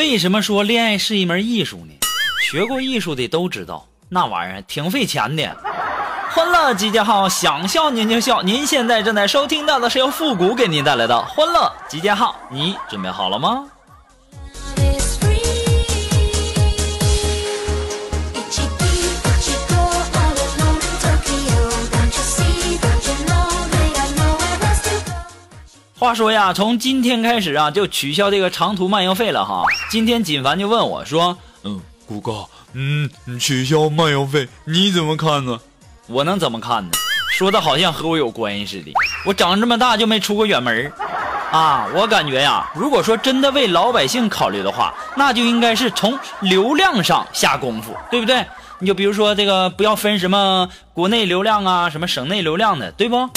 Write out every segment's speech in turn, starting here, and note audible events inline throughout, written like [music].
为什么说恋爱是一门艺术呢？学过艺术的都知道，那玩意儿挺费钱的。欢乐集结号，想笑您就笑。您现在正在收听到的是由复古给您带来的欢乐集结号，你准备好了吗？话说呀，从今天开始啊，就取消这个长途漫游费了哈。今天锦凡就问我说：“嗯，谷哥，嗯，取消漫游费你怎么看呢？”我能怎么看呢？说的好像和我有关系似的。我长这么大就没出过远门啊。我感觉呀，如果说真的为老百姓考虑的话，那就应该是从流量上下功夫，对不对？你就比如说这个，不要分什么国内流量啊，什么省内流量的，对不？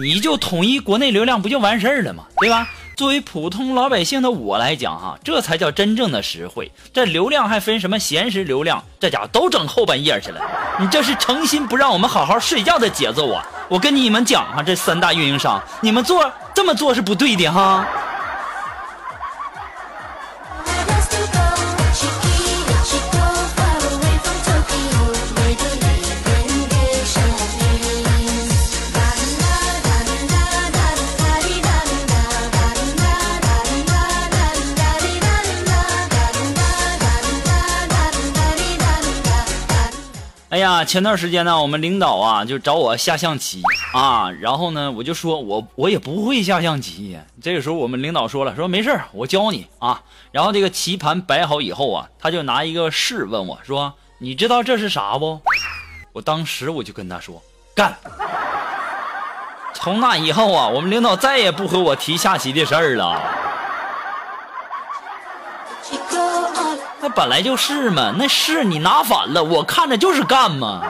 你就统一国内流量不就完事儿了吗？对吧？作为普通老百姓的我来讲，哈，这才叫真正的实惠。这流量还分什么闲时流量？这家伙都整后半夜去了。你这是诚心不让我们好好睡觉的节奏啊！我跟你们讲哈，这三大运营商，你们做这么做是不对的哈。呀，前段时间呢，我们领导啊就找我下象棋啊，然后呢，我就说我我也不会下象棋。这个时候，我们领导说了，说没事我教你啊。然后这个棋盘摆好以后啊，他就拿一个试问我说：“你知道这是啥不？”我当时我就跟他说：“干。”从那以后啊，我们领导再也不和我提下棋的事儿了。那本来就是嘛，那是你拿反了，我看着就是干嘛。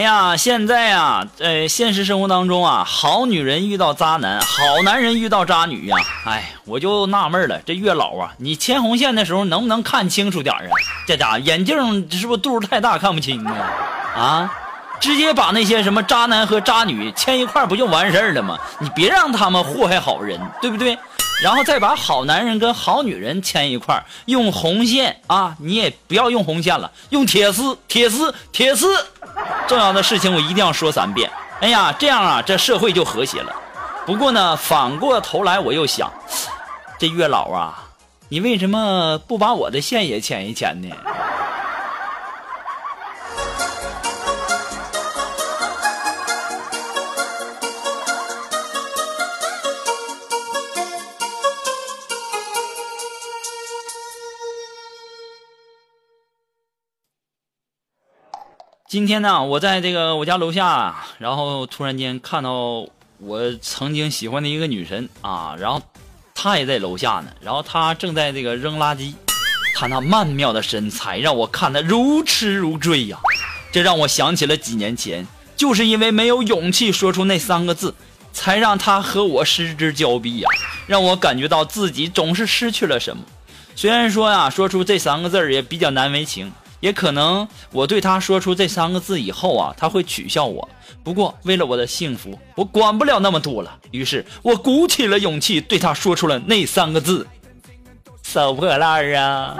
哎呀，现在啊，在现实生活当中啊，好女人遇到渣男，好男人遇到渣女呀，哎，我就纳闷了，这月老啊，你牵红线的时候能不能看清楚点啊？这家眼镜是不是度数太大看不清啊？啊，直接把那些什么渣男和渣女牵一块不就完事儿了吗？你别让他们祸害好人，对不对？然后再把好男人跟好女人牵一块用红线啊，你也不要用红线了，用铁丝，铁丝，铁丝。重要的事情我一定要说三遍。哎呀，这样啊，这社会就和谐了。不过呢，反过头来我又想，这月老啊，你为什么不把我的线也牵一牵呢？今天呢，我在这个我家楼下，然后突然间看到我曾经喜欢的一个女神啊，然后她也在楼下呢，然后她正在这个扔垃圾，她那曼妙的身材让我看得如痴如醉呀，这让我想起了几年前，就是因为没有勇气说出那三个字，才让她和我失之交臂呀，让我感觉到自己总是失去了什么。虽然说呀，说出这三个字也比较难为情。也可能我对他说出这三个字以后啊，他会取笑我。不过为了我的幸福，我管不了那么多了。于是我鼓起了勇气对他说出了那三个字：收破烂啊！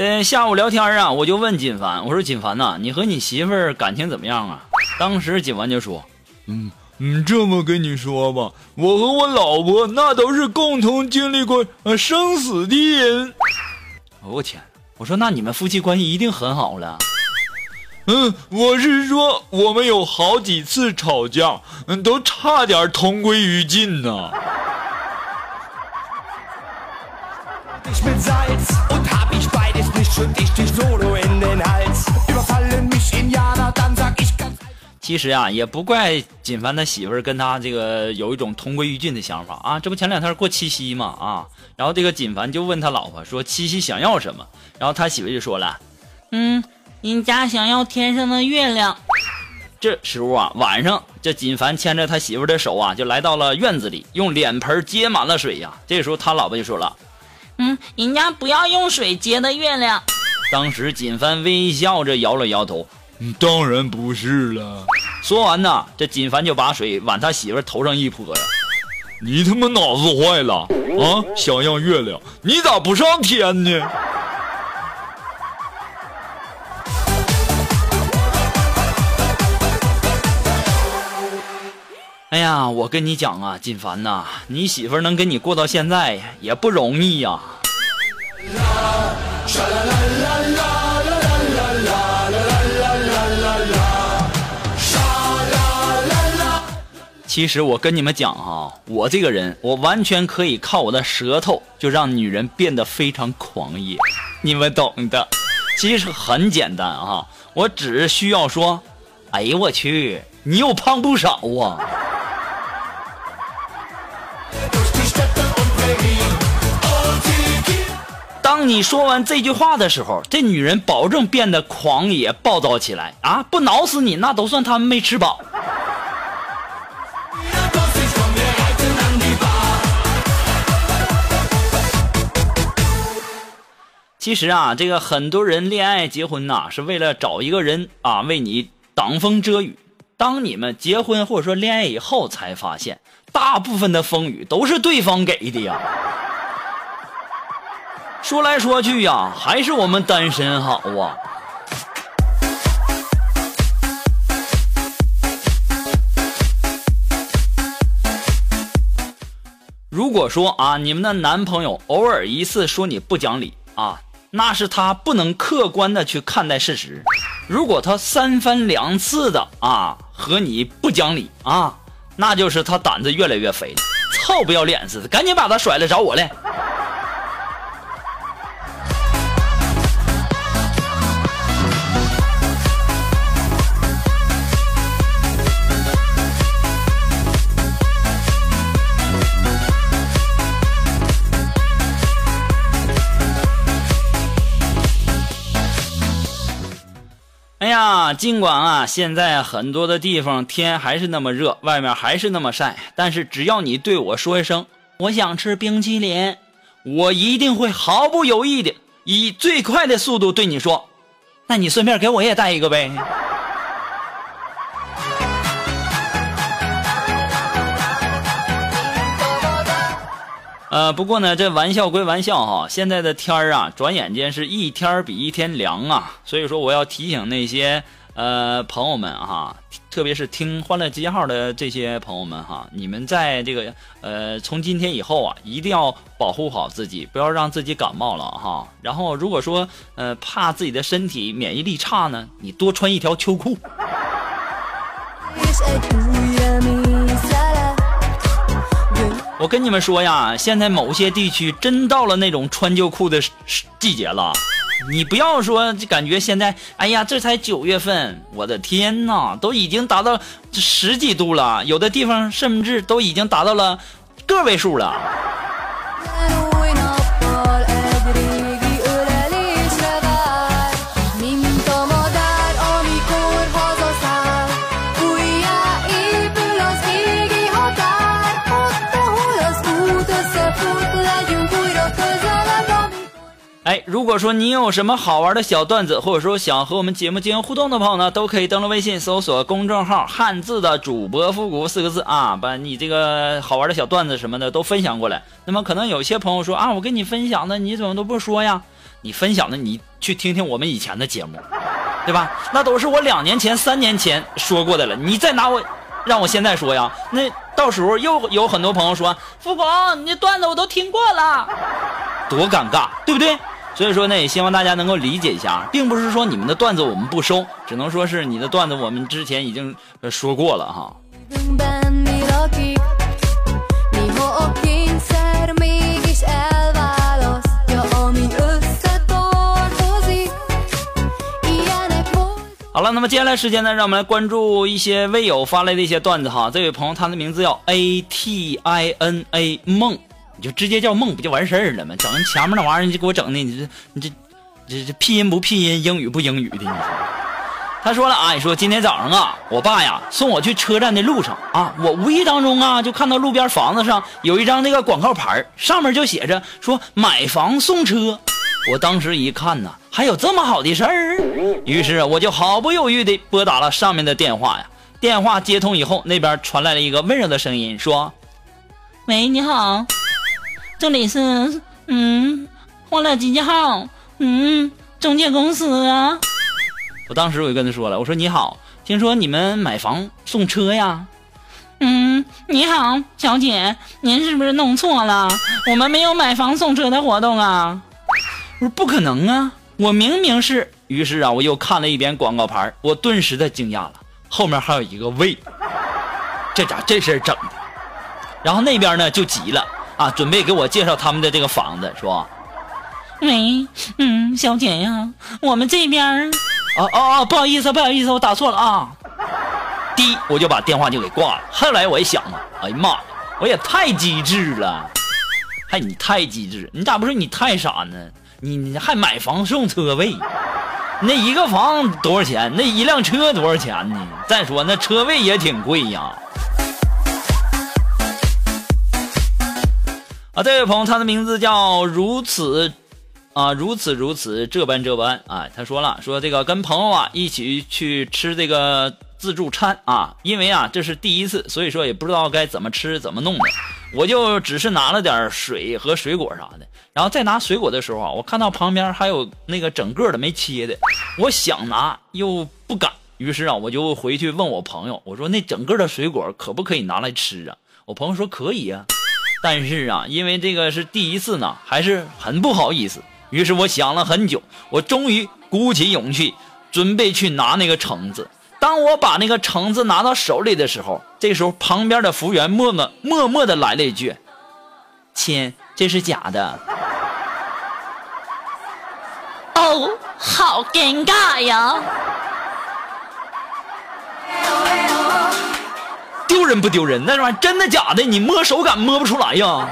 呃，下午聊天啊，我就问锦凡，我说锦凡呐，你和你媳妇儿感情怎么样啊？当时锦凡就说，嗯，嗯，这么跟你说吧，我和我老婆那都是共同经历过呃生死的人。我天！我说那你们夫妻关系一定很好了。嗯，我是说我们有好几次吵架，嗯，都差点同归于尽呢。其实啊，也不怪锦凡他媳妇儿跟他这个有一种同归于尽的想法啊。这不前两天过七夕嘛啊，然后这个锦凡就问他老婆说七夕想要什么，然后他媳妇就说了，嗯，人家想要天上的月亮。这时候啊，晚上这锦凡牵着他媳妇的手啊，就来到了院子里，用脸盆接满了水呀、这时候他老婆就说了，嗯，人家不要用水接的月亮。当时锦帆微笑着摇了摇头，嗯，当然不是了，说完呢，这锦帆就把水往他媳妇儿头上一泼呀。你他妈脑子坏了啊！想要月亮，你咋不上天呢？哎呀，我跟你讲啊，锦凡呐，你媳妇能跟你过到现在也不容易呀、其实我跟你们讲哈、我这个人，我完全可以靠我的舌头就让女人变得非常狂野，你们懂的。其实很简单啊，我只需要说，哎呦我去，你又胖不少啊。当你说完这句话的时候，这女人保证变得狂野暴躁起来啊！不挠死你，那都算他们没吃饱。其实啊，这个很多人恋爱结婚呐、是为了找一个人啊为你挡风遮雨。当你们结婚或者说恋爱以后，才发现大部分的风雨都是对方给的呀。说来说去呀，还是我们单身好啊。如果说啊，你们的男朋友偶尔一次说你不讲理啊，那是他不能客观的去看待事实。如果他三番两次的啊和你不讲理啊，那就是他胆子越来越肥了，臭不要脸似的，赶紧把他甩了找我来。尽管啊，现在很多的地方天还是那么热，外面还是那么晒，但是只要你对我说一声“我想吃冰淇淋”，我一定会毫不犹豫的以最快的速度对你说：“那你顺便给我也带一个呗。”呃，不过呢，这玩笑归玩笑哈，现在的天儿啊，转眼间是一天比一天凉啊。所以说，我要提醒那些呃朋友们哈，特别是听《欢乐集结号》的这些朋友们哈，你们在这个呃从今天以后啊，一定要保护好自己，不要让自己感冒了哈。然后，如果说呃怕自己的身体免疫力差呢，你多穿一条秋裤。我跟你们说呀，现在某些地区真到了那种穿秋裤的季节了。你不要说，就感觉现在，哎呀，这才九月份，我的天呐，都已经达到十几度了，有的地方甚至都已经达到了个位数了。哎，如果说你有什么好玩的小段子，或者说想和我们节目进行互动的朋友呢，都可以登录微信搜索公众号“汉字的主播复古”四个字啊，把你这个好玩的小段子什么的都分享过来。那么可能有些朋友说啊，我跟你分享的你怎么都不说呀？你分享的你去听听我们以前的节目，[laughs] 对吧？那都是我两年前、三年前说过的了，你再拿我让我现在说呀，那到时候又有很多朋友说，富广，你段子我都听过了，多尴尬，对不对？所以说呢也希望大家能够理解一下并不是说你们的段子我们不收只能说是你的段子我们之前已经说过了哈。好了那么接下来时间呢让我们来关注一些微友发来的一些段子哈这位朋友他的名字叫 atina 梦。你就直接叫梦不就完事儿了吗？整前面那玩意儿你就给我整的，你这你这这这拼音不拼音，英语不英语的，你说。他说了啊，你说今天早上啊，我爸呀送我去车站的路上啊，我无意当中啊就看到路边房子上有一张那个广告牌上面就写着说买房送车。我当时一看呐，还有这么好的事儿，于是我就毫不犹豫地拨打了上面的电话呀。电话接通以后，那边传来了一个温柔的声音，说：“喂，你好，这里是嗯欢乐集结号嗯中介公司啊。”我当时我就跟他说了，我说你好，听说你们买房送车呀？嗯，你好，小姐，您是不是弄错了？我们没有买房送车的活动啊。我说不可能啊，我明明是。于是啊，我又看了一遍广告牌，我顿时的惊讶了，后面还有一个魏，这咋这事儿整的？然后那边呢就急了啊，准备给我介绍他们的这个房子，是吧。喂，嗯，小姐呀，我们这边儿，哦哦哦，不好意思，不好意思，我打错了啊。第一，我就把电话就给挂了。后来我一想啊，哎呀妈呀，我也太机智了，还你太机智，你咋不说你太傻呢？你你还买房送车位，那一个房多少钱？那一辆车多少钱呢？再说那车位也挺贵呀。这位朋友，他的名字叫如此啊，如此如此这般这般啊，他说了，说这个跟朋友啊一起去吃这个自助餐啊，因为啊这是第一次，所以说也不知道该怎么吃怎么弄的，我就只是拿了点水和水果啥的，然后再拿水果的时候啊，我看到旁边还有那个整个的没切的，我想拿又不敢，于是啊我就回去问我朋友，我说那整个的水果可不可以拿来吃啊？我朋友说可以呀、但是啊，因为这个是第一次呢，还是很不好意思。于是我想了很久，我终于鼓起勇气，准备去拿那个橙子。当我把那个橙子拿到手里的时候，这时候旁边的服务员默默默默的来了一句：“亲，这是假的。” [laughs] 哦，好尴尬呀！人不丢人？那玩意真的假的？你摸手感摸不出来呀。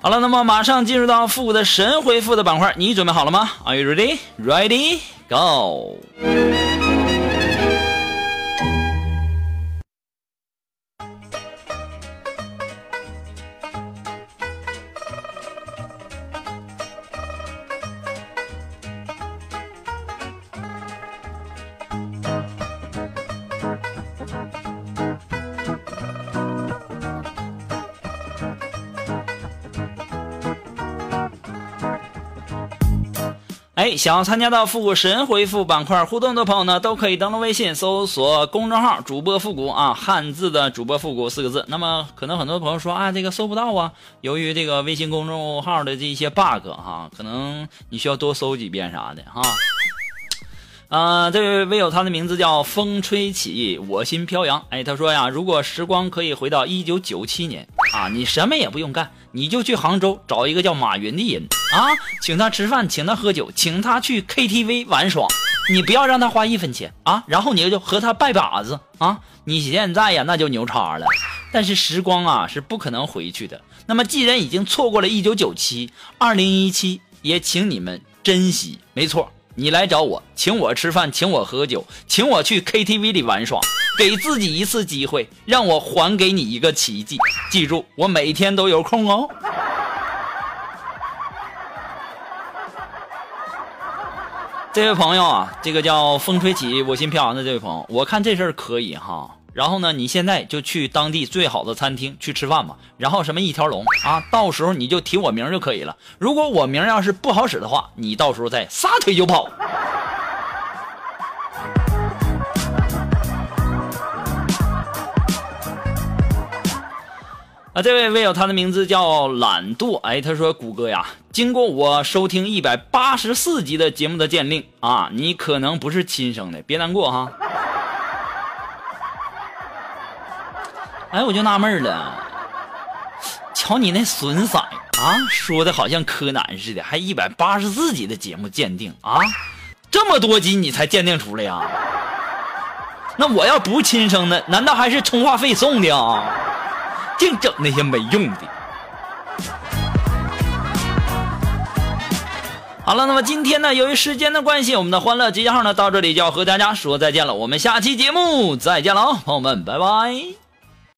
好了，那么马上进入到复古的神回复的板块，你准备好了吗？Are you ready? Ready? Go! 哎，想要参加到复古神回复板块互动的朋友呢，都可以登录微信搜索公众号“主播复古”啊，汉字的主播复古四个字。那么可能很多朋友说啊，这个搜不到啊，由于这个微信公众号的这一些 bug 哈，可能你需要多搜几遍啥的哈。啊、这位微友他的名字叫风吹起，我心飘扬。哎，他说呀，如果时光可以回到一九九七年啊，你什么也不用干，你就去杭州找一个叫马云的人啊，请他吃饭，请他喝酒，请他去 KTV 玩耍，你不要让他花一分钱啊，然后你就和他拜把子啊。你现在呀，那就牛叉了。但是时光啊是不可能回去的。那么既然已经错过了一九九七，二零一七也请你们珍惜。没错。你来找我，请我吃饭，请我喝酒，请我去 KTV 里玩耍，给自己一次机会，让我还给你一个奇迹。记住，我每天都有空哦。这位朋友啊，这个叫风吹起我心飘扬的这位朋友，我看这事儿可以哈。然后呢，你现在就去当地最好的餐厅去吃饭吧。然后什么一条龙啊，到时候你就提我名就可以了。如果我名要是不好使的话，你到时候再撒腿就跑。啊，这位位友，他的名字叫懒惰。哎，他说：“谷歌呀，经过我收听一百八十四集的节目的鉴定啊，你可能不是亲生的，别难过哈。”哎，我就纳闷了，瞧你那损色啊，说的好像柯南似的，还一百八十四集的节目鉴定啊，这么多集你才鉴定出来呀？那我要不亲生的，难道还是充话费送的啊？净整那些没用的。好了，那么今天呢，由于时间的关系，我们的欢乐集结号呢到这里就要和大家说再见了。我们下期节目再见了啊，朋友们，拜拜。